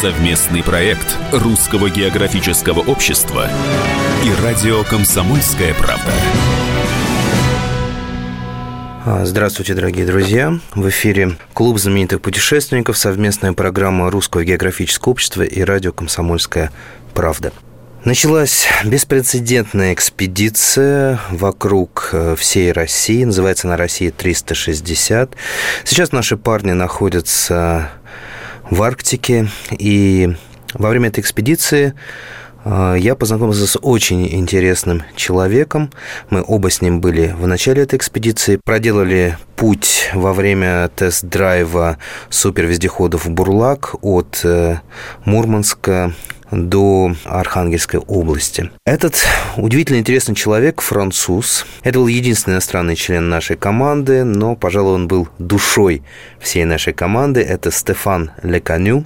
Совместный проект Русского географического общества и радио «Комсомольская правда». А, здравствуйте, дорогие друзья! В эфире Клуб знаменитых путешественников, совместная программа Русского географического общества и радио «Комсомольская правда». Началась беспрецедентная экспедиция вокруг э, всей России. Называется она «Россия 360». Сейчас наши парни находятся в Арктике. И во время этой экспедиции э, я познакомился с очень интересным человеком. Мы оба с ним были в начале этой экспедиции. Проделали путь во время тест-драйва супервездеходов «Бурлак» от э, Мурманска до Архангельской области. Этот удивительно интересный человек, француз. Это был единственный иностранный член нашей команды, но, пожалуй, он был душой всей нашей команды. Это Стефан Леканю,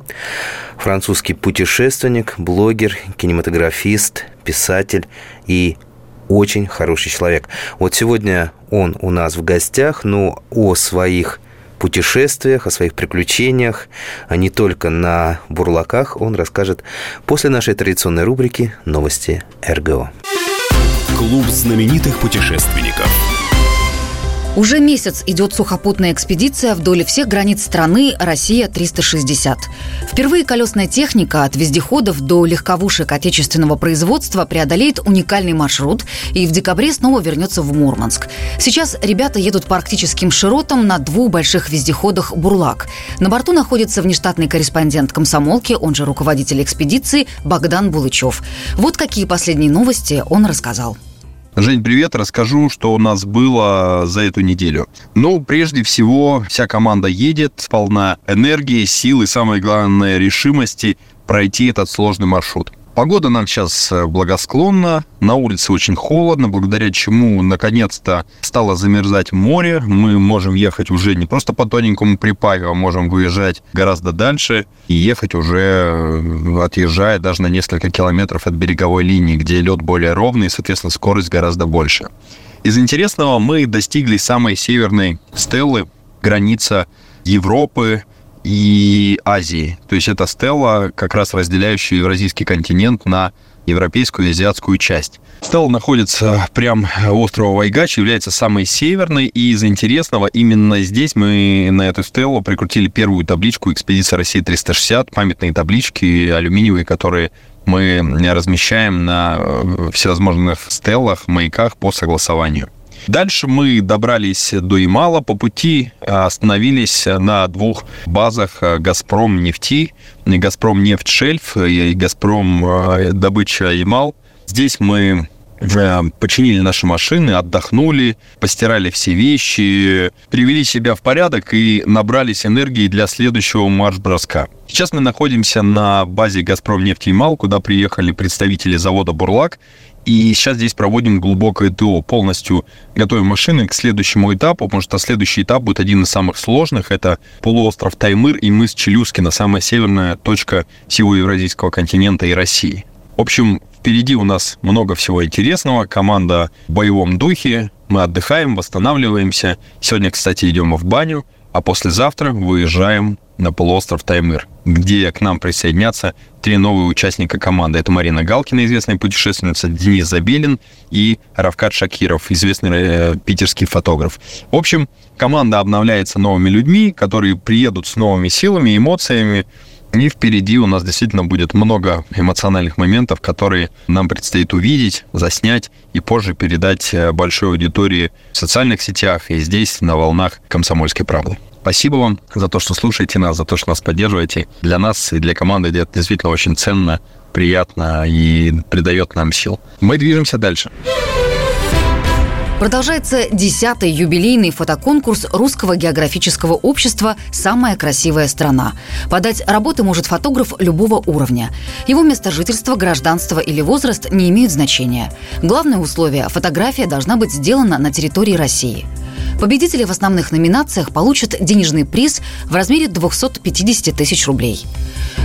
французский путешественник, блогер, кинематографист, писатель и очень хороший человек. Вот сегодня он у нас в гостях, но о своих путешествиях, о своих приключениях, а не только на бурлаках, он расскажет после нашей традиционной рубрики «Новости РГО». Клуб знаменитых путешественников – уже месяц идет сухопутная экспедиция вдоль всех границ страны «Россия-360». Впервые колесная техника от вездеходов до легковушек отечественного производства преодолеет уникальный маршрут и в декабре снова вернется в Мурманск. Сейчас ребята едут по арктическим широтам на двух больших вездеходах «Бурлак». На борту находится внештатный корреспондент комсомолки, он же руководитель экспедиции Богдан Булычев. Вот какие последние новости он рассказал. Жень, привет. Расскажу, что у нас было за эту неделю. Ну, прежде всего, вся команда едет, полна энергии, сил и, самое главное, решимости пройти этот сложный маршрут. Погода нам сейчас э, благосклонна, на улице очень холодно, благодаря чему наконец-то стало замерзать море. Мы можем ехать уже не просто по тоненькому припаю, а можем выезжать гораздо дальше и ехать уже, э, отъезжая даже на несколько километров от береговой линии, где лед более ровный и, соответственно, скорость гораздо больше. Из интересного мы достигли самой северной стеллы, граница Европы, и Азии. То есть это стелла, как раз разделяющая Евразийский континент на европейскую и азиатскую часть. Стелла находится прям острова Вайгач, является самой северной, и из интересного именно здесь мы на эту стеллу прикрутили первую табличку «Экспедиция России 360», памятные таблички алюминиевые, которые мы размещаем на э, всевозможных стеллах, маяках по согласованию. Дальше мы добрались до Ямала. По пути остановились на двух базах «Газпром нефти», «Газпром нефть шельф» и «Газпром э, добыча Ямал». Здесь мы починили наши машины, отдохнули, постирали все вещи, привели себя в порядок и набрались энергии для следующего марш-броска. Сейчас мы находимся на базе «Газпром нефть Ямал», куда приехали представители завода «Бурлак», и сейчас здесь проводим глубокое ТО, полностью готовим машины к следующему этапу, потому что следующий этап будет один из самых сложных. Это полуостров Таймыр и мыс Челюскина, самая северная точка всего Евразийского континента и России. В общем, впереди у нас много всего интересного. Команда в боевом духе. Мы отдыхаем, восстанавливаемся. Сегодня, кстати, идем в баню, а послезавтра выезжаем на полуостров Таймыр, где к нам присоединятся три новые участника команды. Это Марина Галкина, известная путешественница, Денис Забелин и Равкат Шакиров, известный э, питерский фотограф. В общем, команда обновляется новыми людьми, которые приедут с новыми силами, эмоциями, и впереди у нас действительно будет много эмоциональных моментов, которые нам предстоит увидеть, заснять и позже передать э, большой аудитории в социальных сетях и здесь, на волнах «Комсомольской правды». Спасибо вам за то, что слушаете нас, за то, что нас поддерживаете. Для нас и для команды это действительно очень ценно, приятно и придает нам сил. Мы движемся дальше. Продолжается десятый юбилейный фотоконкурс Русского географического общества «Самая красивая страна». Подать работы может фотограф любого уровня. Его место жительства, гражданство или возраст не имеют значения. Главное условие – фотография должна быть сделана на территории России. Победители в основных номинациях получат денежный приз в размере 250 тысяч рублей.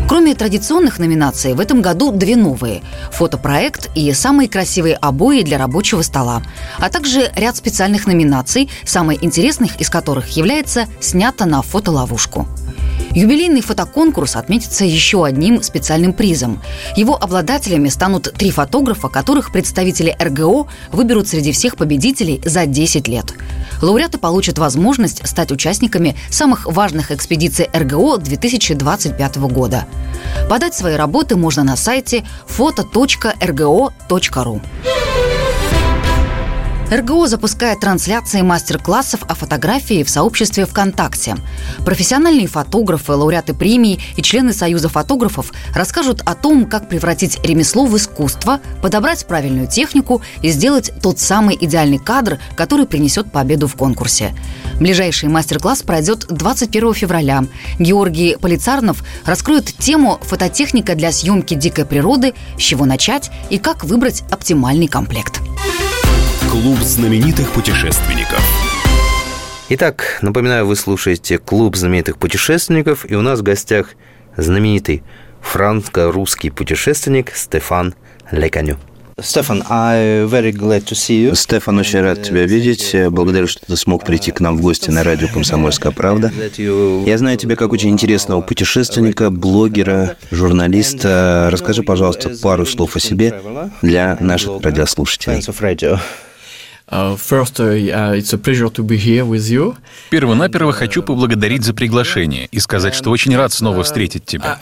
Кроме традиционных номинаций, в этом году две новые – фотопроект и самые красивые обои для рабочего стола, а также ряд специальных номинаций, самой интересных из которых является «Снято на фотоловушку». Юбилейный фотоконкурс отметится еще одним специальным призом. Его обладателями станут три фотографа, которых представители РГО выберут среди всех победителей за 10 лет. Лауреаты получат возможность стать участниками самых важных экспедиций РГО 2025 года. Подать свои работы можно на сайте foto.rgo.ru. РГО запускает трансляции мастер-классов о фотографии в сообществе ВКонтакте. Профессиональные фотографы, лауреаты премий и члены Союза фотографов расскажут о том, как превратить ремесло в искусство, подобрать правильную технику и сделать тот самый идеальный кадр, который принесет победу в конкурсе. Ближайший мастер-класс пройдет 21 февраля. Георгий Полицарнов раскроет тему «Фототехника для съемки дикой природы», с чего начать и как выбрать оптимальный комплект. Клуб знаменитых путешественников. Итак, напоминаю, вы слушаете «Клуб знаменитых путешественников», и у нас в гостях знаменитый франко-русский путешественник Стефан Леканю. Стефан, Стефан, очень рад тебя видеть. Благодарю, что ты смог прийти к нам в гости на радио «Комсомольская правда». Я знаю тебя как очень интересного путешественника, блогера, журналиста. Расскажи, пожалуйста, пару слов о себе для наших радиослушателей. Первонаперво хочу поблагодарить за приглашение и сказать, что очень рад снова встретить тебя.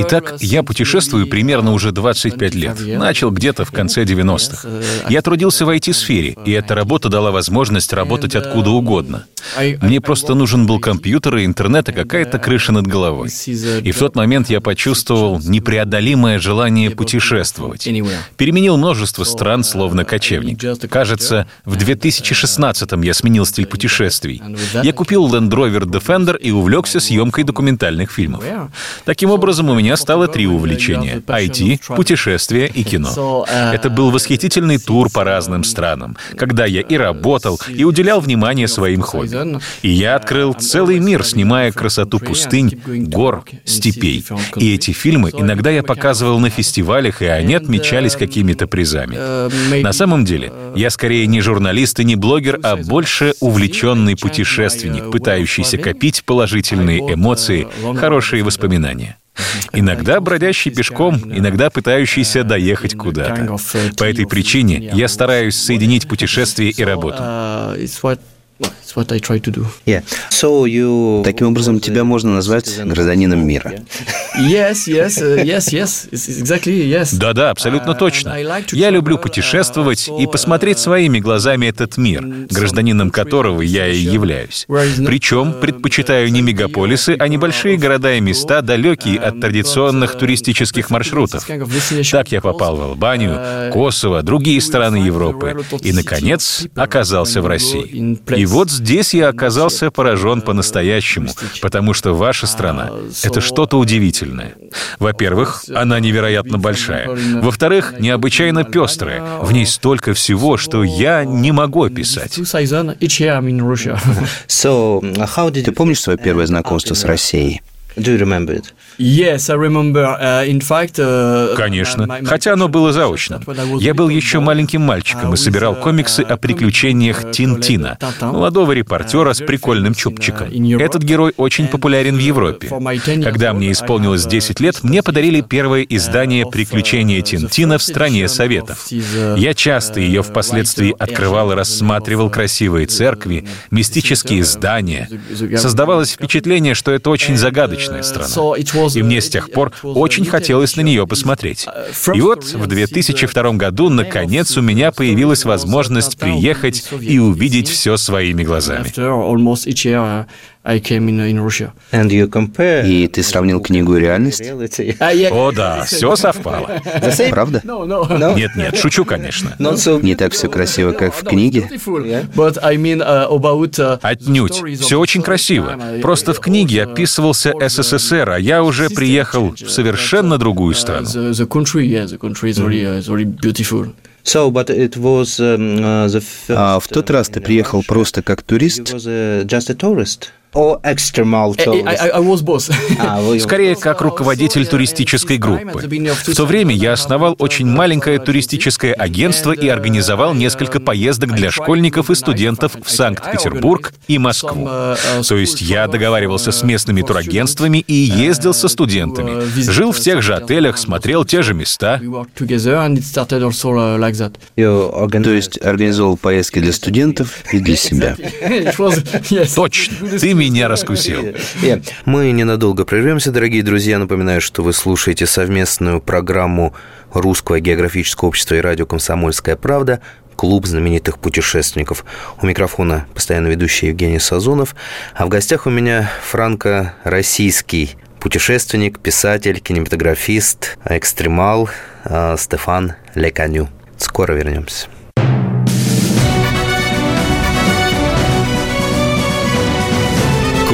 Итак, я путешествую примерно уже 25 лет. Начал где-то в конце 90-х. Я трудился в IT-сфере, и эта работа дала возможность работать откуда угодно. Мне просто нужен был компьютер и интернет, и какая-то крыша над головой. И в тот момент я почувствовал непреодолимое желание путешествовать. Переменил множество стран, словно кочевник. Кажется, в 2016-м я сменил стиль путешествий. Я купил Land Rover Defender и увлекся съемкой документальных фильмов. Таким образом, у меня стало три увлечения — IT, путешествия и кино. Это был восхитительный тур по разным странам, когда я и работал, и уделял внимание своим хобби. И я открыл целый мир, снимая красоту пустынь, гор, степей. И эти фильмы иногда я показывал на фестивалях, и они отмечались какими-то призами. На самом деле, я скорее не журналист, журналист и не блогер, а больше увлеченный путешественник, пытающийся копить положительные эмоции, хорошие воспоминания. Иногда бродящий пешком, иногда пытающийся доехать куда-то. По этой причине я стараюсь соединить путешествие и работу. Yeah. So you... Таким образом, тебя можно назвать гражданином мира. Yes, yes, uh, yes, yes, exactly, yes. Да-да, абсолютно uh, точно. Я люблю uh, путешествовать и посмотреть своими глазами этот мир, гражданином которого я и являюсь. Причем предпочитаю не мегаполисы, а небольшие города и места, далекие от традиционных туристических маршрутов. Так я попал в Албанию, Косово, другие страны Европы и, наконец, оказался в России. И вот здесь я оказался поражен по-настоящему, потому что ваша страна — это что-то удивительное. Во-первых, она невероятно большая. Во-вторых, необычайно пестрая. В ней столько всего, что я не могу описать. Ты помнишь свое первое знакомство с Россией? Do you remember it? Yes, I remember. Uh, in fact, uh, Конечно, хотя оно было заочным. Я был еще маленьким мальчиком и собирал комиксы о приключениях Тинтина, молодого репортера с прикольным чубчиком. Этот герой очень популярен в Европе. Когда мне исполнилось 10 лет, мне подарили первое издание «Приключения Тинтина» в стране Советов. Я часто ее впоследствии открывал и рассматривал красивые церкви, мистические здания. Создавалось впечатление, что это очень загадочная страна и мне с тех пор очень хотелось на нее посмотреть. И вот в 2002 году, наконец, у меня появилась возможность приехать и увидеть все своими глазами. I came in, in Russia. And you compare... И ты сравнил книгу и реальность? О, да, все совпало. Правда? Нет, нет, шучу, конечно. Не так все красиво, как в книге. Uh, uh, Отнюдь. Все очень красиво. Просто в книге описывался СССР, а я уже приехал в совершенно другую страну. uh, um, uh, А в тот раз ты приехал просто как турист? Or extremal I, tourist? I, was. А, Скорее, как руководитель туристической группы. В то время я основал очень маленькое туристическое агентство и организовал несколько поездок для школьников и студентов в Санкт-Петербург и Москву. То есть я договаривался с местными турагентствами и ездил со студентами. Жил в тех же отелях, смотрел те же места. uh, То есть организовал поездки для студентов и для себя. Точно, ты меня раскусил. Yeah. Мы ненадолго прервемся, дорогие друзья. Напоминаю, что вы слушаете совместную программу Русского географического общества и радио «Комсомольская правда» клуб знаменитых путешественников. У микрофона постоянно ведущий Евгений Сазонов, а в гостях у меня франко-российский путешественник, писатель, кинематографист, экстремал э, Стефан Леканю. Скоро вернемся.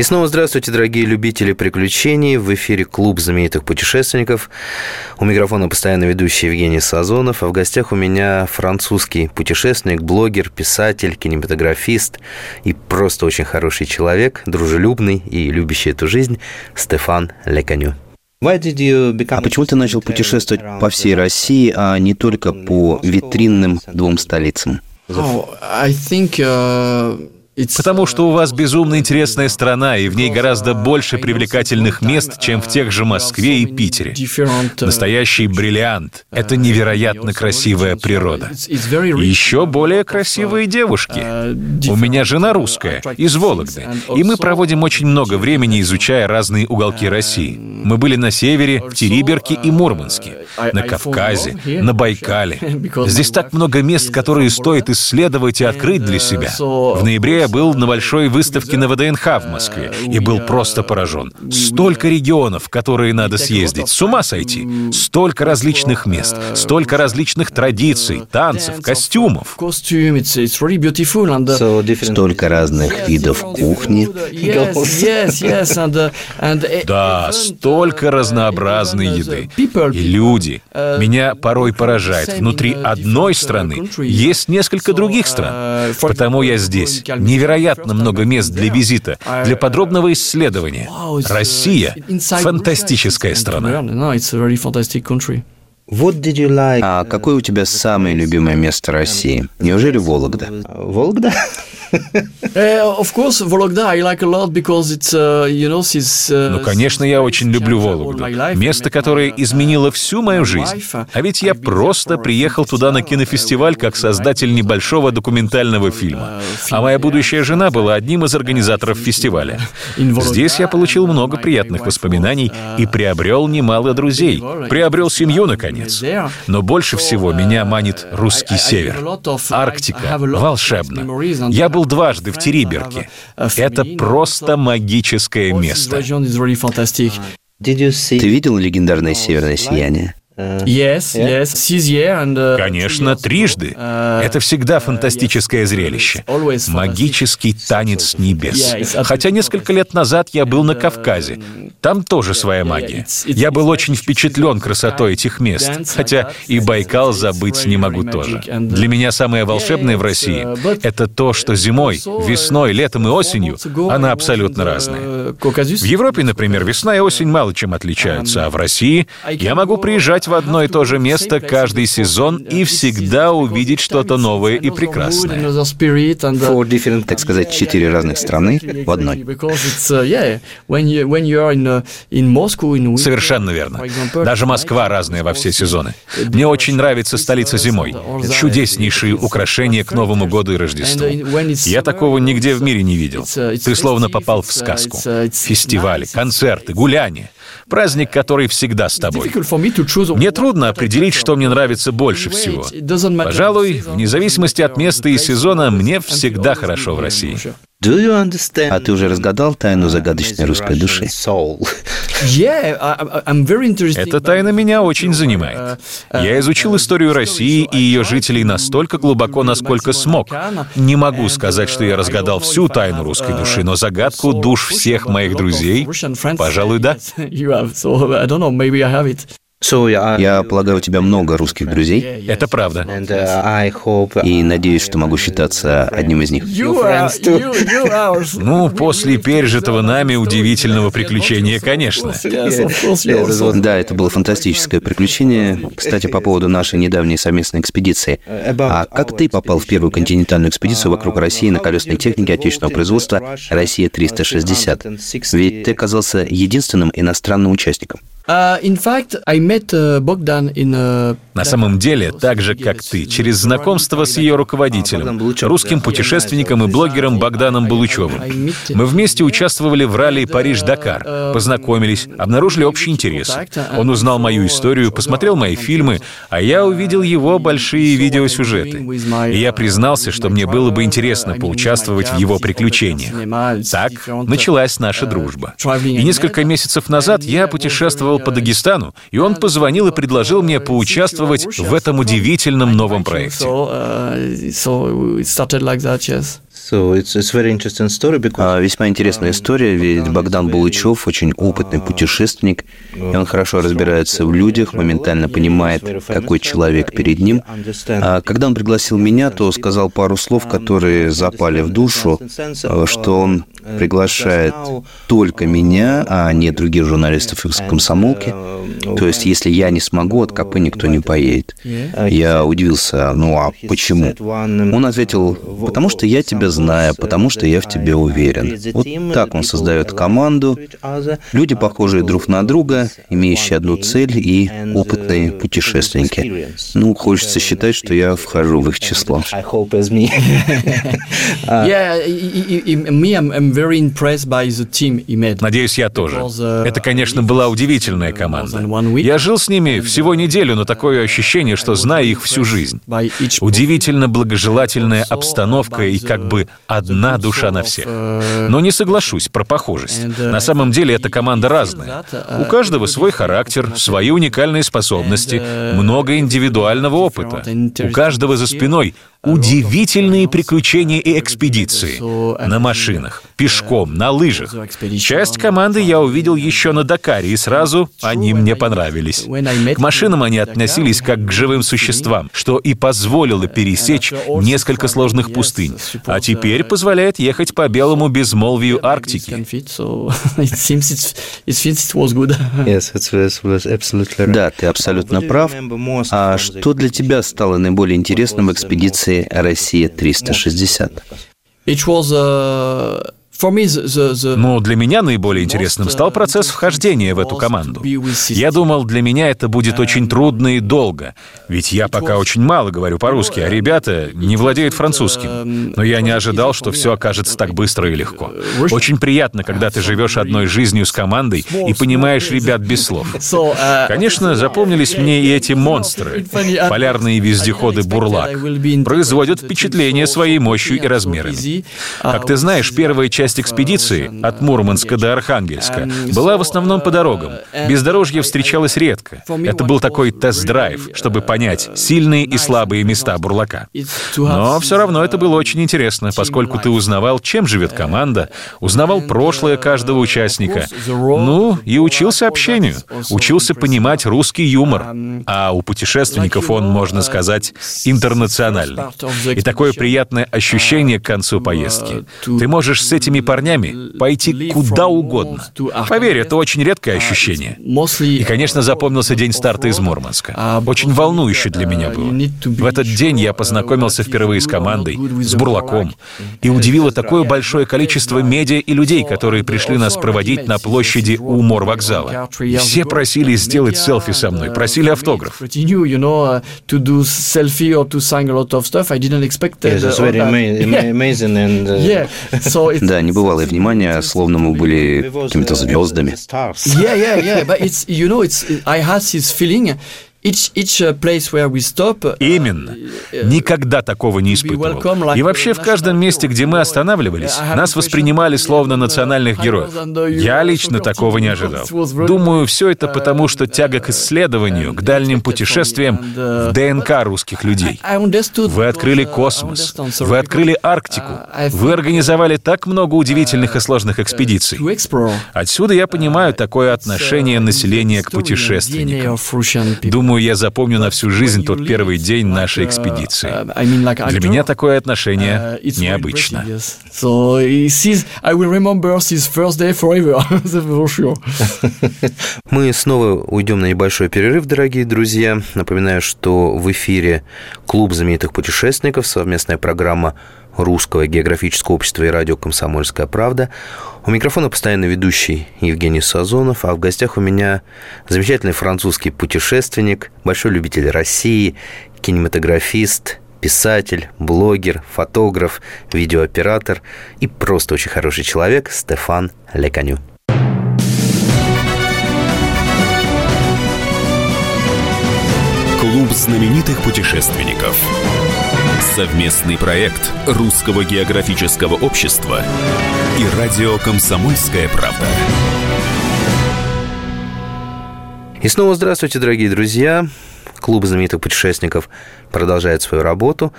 И снова здравствуйте, дорогие любители приключений. В эфире клуб знаменитых путешественников. У микрофона постоянно ведущий Евгений Сазонов. А в гостях у меня французский путешественник, блогер, писатель, кинематографист и просто очень хороший человек, дружелюбный и любящий эту жизнь Стефан Леканю. А почему ты начал путешествовать по всей России, а не только по витринным двум столицам? Oh, I think uh, Потому что у вас безумно интересная страна, и в ней гораздо больше привлекательных мест, чем в тех же Москве и Питере. Настоящий бриллиант. Это невероятно красивая природа. И еще более красивые девушки. У меня жена русская, из Вологды, и мы проводим очень много времени, изучая разные уголки России. Мы были на севере, в Териберке и Мурманске, на Кавказе, на Байкале. Здесь так много мест, которые стоит исследовать и открыть для себя. В ноябре был на большой выставке на ВДНХ в Москве и был просто поражен. Столько регионов, в которые надо съездить, с ума сойти. Столько различных мест, столько различных традиций, танцев, костюмов. Столько разных видов кухни. uh, uh, Да, столько разнообразной еды. И люди. Меня порой поражает. Внутри одной страны есть несколько других стран. Потому я здесь. Невероятно много мест для визита, для подробного исследования. Россия — фантастическая страна. А какое у тебя самое любимое место России? Неужели Вологда? Вологда? Uh, of course, Vologda I like a lot because it's, uh, you know, since... Uh, Ну, конечно, я очень люблю Вологду. Место, которое изменило всю мою жизнь. А ведь я просто приехал туда на кинофестиваль как создатель небольшого документального фильма. А моя будущая жена была одним из организаторов фестиваля. Здесь я получил много приятных воспоминаний и приобрел немало друзей. Приобрел семью, наконец. Но больше всего меня манит русский север. Арктика. Волшебно. Я был дважды в Териберке. Это просто магическое место. Ты видел легендарное северное сияние? Yes, yes, this year and... Uh, Конечно, трижды. Это всегда фантастическое зрелище. Магический танец небес. Хотя несколько лет назад я был на Кавказе. Там тоже своя магия. Я был очень впечатлен красотой этих мест. Хотя и Байкал забыть не могу тоже. Для меня самое волшебное в России — это то, что зимой, весной, летом и осенью она абсолютно разная. В Европе, например, весна и осень мало чем отличаются, а в России я могу приезжать в одно и то же место каждый сезон и всегда увидеть что-то новое и прекрасное. Four different, так сказать, четыре разных страны в одной. Совершенно верно. Даже Москва разная во все сезоны. Мне очень нравится столица зимой. Чудеснейшие украшения к Новому году и Рождеству. Я такого нигде в мире не видел. Ты словно попал в сказку. Фестивали, концерты, гуляния. Праздник, который всегда с тобой. Мне трудно определить, что мне нравится больше всего. Пожалуй, вне зависимости от места и сезона, мне всегда хорошо в России. Do you understand? А ты уже разгадал тайну загадочной русской души? Эта тайна меня очень занимает. Я изучил историю России и ее жителей настолько глубоко, насколько смог. Не могу сказать, что я разгадал всю тайну русской души, но загадку душ всех моих друзей, пожалуй, да. Я полагаю, у тебя много русских друзей. Это правда. Uh, И надеюсь, что могу считаться одним из них. Ну, после пережитого нами удивительного приключения, конечно. Да, это было фантастическое приключение. Кстати, по поводу нашей недавней совместной экспедиции. А как ты попал в первую континентальную экспедицию вокруг России на колесной технике отечественного производства «Россия-360»? Ведь ты оказался единственным иностранным участником. Uh, uh, На самом деле, так же, как ты, через знакомство с ее руководителем, русским путешественником и блогером Богданом Булычевым. Мы вместе участвовали в ралли Париж-Дакар, uh, познакомились, обнаружили общий интерес. Он узнал мою историю, посмотрел мои фильмы, а я увидел его большие видеосюжеты. И я признался, что мне было бы интересно поучаствовать в его приключениях. Так началась наша дружба. И несколько месяцев назад я путешествовал путешествовал по Дагестану, и он позвонил и предложил мне поучаствовать в этом удивительном новом проекте. А, весьма интересная история, ведь Богдан Булычев очень опытный путешественник, и он хорошо разбирается в людях, моментально понимает, какой человек перед ним. А когда он пригласил меня, то сказал пару слов, которые запали в душу, что он приглашает только меня, а не других журналистов из комсомолки. То есть, если я не смогу, от КП никто не поедет. Я удивился, ну а почему? Он ответил, потому что я тебя знаю, потому что я в тебе уверен. Вот так он создает команду. Люди, похожие друг на друга, имеющие одну цель и опытные путешественники. Ну, хочется считать, что я вхожу в их число. Надеюсь, я тоже. Это, конечно, была удивительная команда. Я жил с ними всего неделю, но такое ощущение, что знаю их всю жизнь. Удивительно благожелательная обстановка и как бы одна душа на всех. Но не соглашусь про похожесть. На самом деле эта команда разная. У каждого свой характер, свои уникальные способности, много индивидуального опыта. У каждого за спиной удивительные приключения и экспедиции. На машинах, пешком, на лыжах. Часть команды я увидел еще на Дакаре, и сразу они мне понравились. К машинам они относились как к живым существам, что и позволило пересечь несколько сложных пустынь, а теперь позволяет ехать по белому безмолвию Арктики. Да, ты абсолютно прав. А что для тебя стало наиболее интересным в экспедиции станции «Россия-360». It was a но для меня наиболее интересным стал процесс вхождения в эту команду. Я думал, для меня это будет очень трудно и долго, ведь я пока очень мало говорю по-русски, а ребята не владеют французским. Но я не ожидал, что все окажется так быстро и легко. Очень приятно, когда ты живешь одной жизнью с командой и понимаешь ребят без слов. Конечно, запомнились мне и эти монстры. Полярные вездеходы «Бурлак» производят впечатление своей мощью и размерами. Как ты знаешь, первая часть часть экспедиции от Мурманска до Архангельска была в основном по дорогам. Бездорожье встречалось редко. Это был такой тест-драйв, чтобы понять сильные и слабые места бурлака. Но все равно это было очень интересно, поскольку ты узнавал, чем живет команда, узнавал прошлое каждого участника. Ну, и учился общению, учился понимать русский юмор. А у путешественников он, можно сказать, интернациональный. И такое приятное ощущение к концу поездки. Ты можешь с этими парнями пойти куда угодно. Поверь, это очень редкое ощущение. И, конечно, запомнился день старта из Мурманска. Очень волнующе для меня было. В этот день я познакомился впервые с командой, с Бурлаком, и удивило такое большое количество медиа и людей, которые пришли нас проводить на площади у морвокзала. И все просили сделать селфи со мной, просили автограф. Да, небывалое внимание, словно мы были какими-то звездами. Yeah, yeah, yeah. But it's you know, it's I had this feeling Uh, place where we stop, uh, Именно. Никогда такого не испытывал. И вообще в каждом месте, где мы останавливались, нас воспринимали словно национальных героев. Я лично такого не ожидал. Думаю, все это потому, что тяга к исследованию, к дальним путешествиям в ДНК русских людей. Вы открыли космос, вы открыли Арктику, вы организовали так много удивительных и сложных экспедиций. Отсюда я понимаю такое отношение населения к путешественникам. Думаю, Думаю, я запомню на всю жизнь тот первый день нашей экспедиции. Для меня такое отношение необычно. Мы снова уйдем на небольшой перерыв, дорогие друзья. Напоминаю, что в эфире Клуб знаменитых путешественников, совместная программа Русского географического общества и радио «Комсомольская правда». У микрофона постоянно ведущий Евгений Сазонов, а в гостях у меня замечательный французский путешественник, большой любитель России, кинематографист, писатель, блогер, фотограф, видеооператор и просто очень хороший человек Стефан Леканю. Клуб знаменитых путешественников. Совместный проект Русского географического общества и радио «Комсомольская правда». И снова здравствуйте, дорогие друзья. Клуб знаменитых путешественников продолжает свою работу.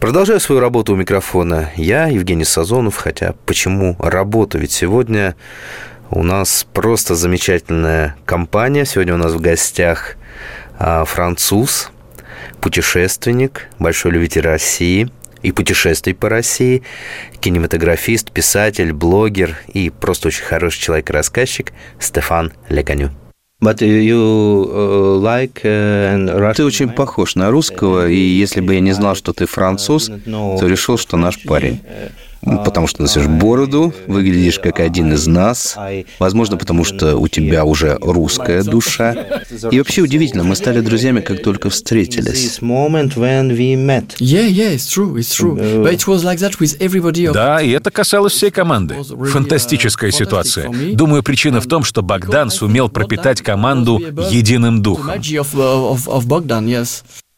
Продолжаю свою работу у микрофона я, Евгений Сазонов, хотя почему работу? Ведь сегодня у нас просто замечательная компания. Сегодня у нас в гостях а, француз, путешественник, большой любитель России – и путешествий по России, кинематографист, писатель, блогер и просто очень хороший человек-рассказчик Стефан Леканю. But you uh, like, uh, ты очень похож на русского, и если бы я не знал, что ты француз, то решил, что наш парень. Потому что носишь бороду, выглядишь как один из нас. Возможно, потому что у тебя уже русская душа. И вообще удивительно, мы стали друзьями, как только встретились. Да, и это касалось всей команды. Фантастическая ситуация. Думаю, причина в том, что Богдан сумел пропитать команду единым духом.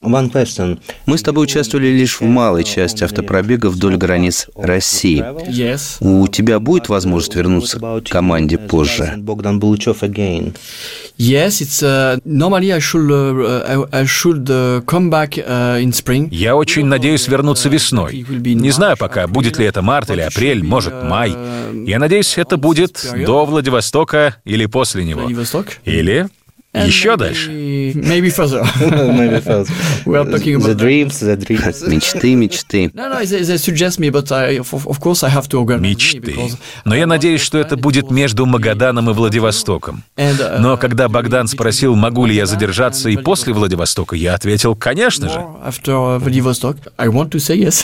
Мы с тобой участвовали лишь в малой части автопробега вдоль границ России. У тебя будет возможность вернуться к команде позже? Yes, it's normally I should I should come back in spring. Я очень надеюсь вернуться весной. Не знаю пока, будет ли это март или апрель, может май. Я надеюсь, это будет до Владивостока или после него. Или еще дальше. Maybe further. maybe further. We are talking about the dreams, the dreams. Мечты, мечты. No, no, they, they suggest me, but I, of course I have to organize. Мечты. Но я надеюсь, что это будет между Магаданом и Владивостоком. Uh, Но когда Богдан спросил, могу ли я задержаться и после Владивостока, я ответил, конечно же.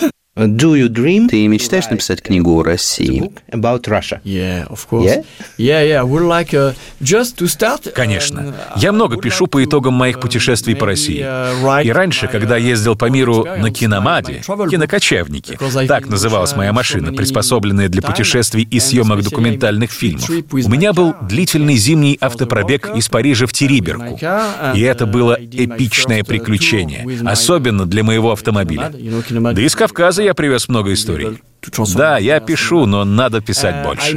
Do you dream? Ты мечтаешь написать книгу о России? About Russia. Yeah, of course. Yeah, yeah, yeah. Like uh, just to start. Конечно. Я много пишу по итогам моих путешествий по России. И раньше, когда ездил по миру на киномаде, кинокочевники, так называлась моя машина, приспособленная для путешествий и съемок документальных фильмов. У меня был длительный зимний автопробег из Парижа в Териберку. И это было эпичное приключение, особенно для моего автомобиля. Да и с Кавказа я привез много историй. Да, я пишу, но надо писать uh, больше.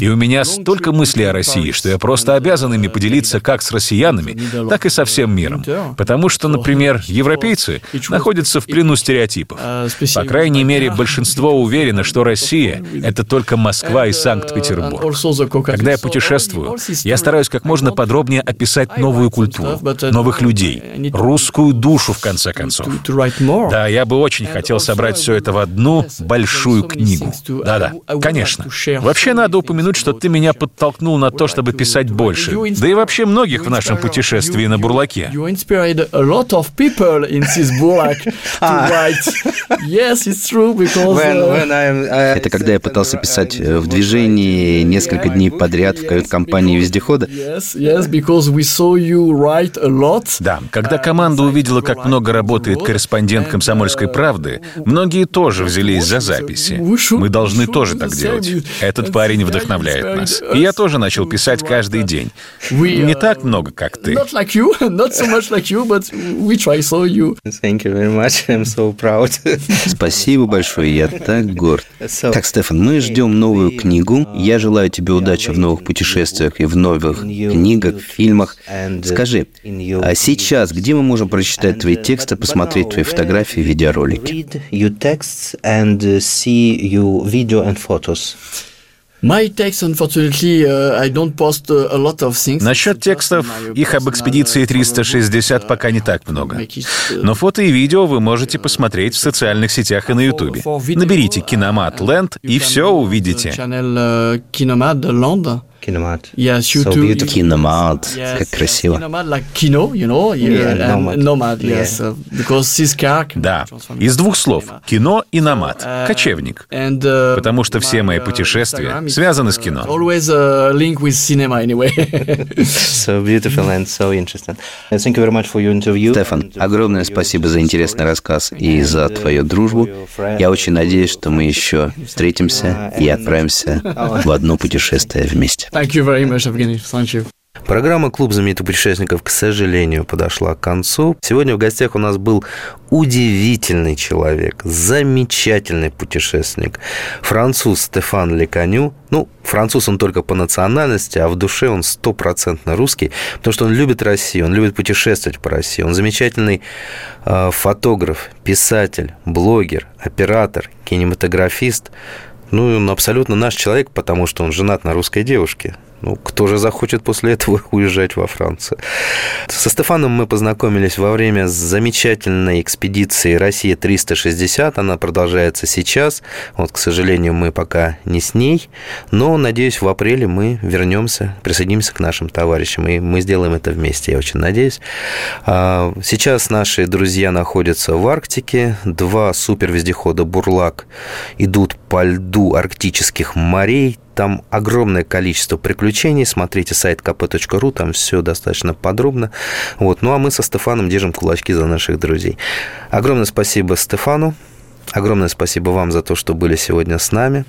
И у меня столько мыслей о России, что я просто обязан ими поделиться как с россиянами, так и со всем миром. Потому что, например, европейцы находятся в плену стереотипов. Uh, По крайней мере, большинство уверено, что Россия — это только Москва и uh, Санкт-Петербург. Когда я путешествую, я стараюсь как можно подробнее описать новую культуру, новых людей, русскую душу, в конце концов. Да, я бы очень хотел собрать все это в одну большую книгу. Да-да, конечно. Вообще надо упомянуть, что ты меня подтолкнул на то, чтобы писать больше. Да и вообще многих в нашем путешествии на Бурлаке. Это когда я пытался писать э, в движении несколько дней подряд в кают-компании вездехода? Да, когда команда увидела, как много работает корреспондент «Комсомольской правды», многие тоже взялись за записи. Мы должны тоже так делать. Этот парень вдохновляет нас. И я тоже начал писать каждый день. Не так много, как ты. Спасибо большое, я так горд. Так, Стефан, мы ждем новую книгу. Я желаю тебе удачи в новых путешествиях и в новых книгах, фильмах. Скажи, а сейчас где мы можем прочитать твои тексты, посмотреть твои фотографии, видеоролики? Насчет текстов, их об экспедиции 360 пока не так много. Но фото и видео вы можете посмотреть в социальных сетях и на Ютубе. Наберите «Киномат Ленд» и все увидите. Киномат. Yes, you so too. Beautiful. Киномат. Yes, как красиво. Киномат, like кино, you know, yeah, yeah, nomad. nomad, yes, yeah. because this car Да, из двух слов – кино и номад, uh, кочевник. And, uh, Потому что все мои uh, путешествия связаны с кино. Always a link with cinema anyway. so beautiful and so interesting. Thank you very much for your interview. Стефан, огромное спасибо за интересный рассказ и за твою дружбу. Я очень надеюсь, что мы еще встретимся и отправимся в одно путешествие вместе. Thank you very much. Thank you. Программа «Клуб знаменитых путешественников», к сожалению, подошла к концу. Сегодня в гостях у нас был удивительный человек, замечательный путешественник, француз Стефан Леканю. Ну, француз он только по национальности, а в душе он стопроцентно русский, потому что он любит Россию, он любит путешествовать по России. Он замечательный э, фотограф, писатель, блогер, оператор, кинематографист. Ну, он абсолютно наш человек, потому что он женат на русской девушке. Ну, кто же захочет после этого уезжать во Францию? Со Стефаном мы познакомились во время замечательной экспедиции «Россия-360». Она продолжается сейчас. Вот, к сожалению, мы пока не с ней. Но, надеюсь, в апреле мы вернемся, присоединимся к нашим товарищам. И мы сделаем это вместе, я очень надеюсь. А, сейчас наши друзья находятся в Арктике. Два супервездехода «Бурлак» идут по льду арктических морей там огромное количество приключений. Смотрите сайт kp.ru, там все достаточно подробно. Вот. Ну а мы со Стефаном держим кулачки за наших друзей. Огромное спасибо Стефану. Огромное спасибо вам за то, что были сегодня с нами.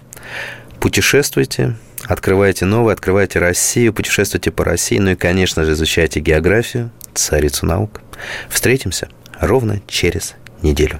Путешествуйте, открывайте новое, открывайте Россию, путешествуйте по России, ну и, конечно же, изучайте географию, царицу наук. Встретимся ровно через неделю.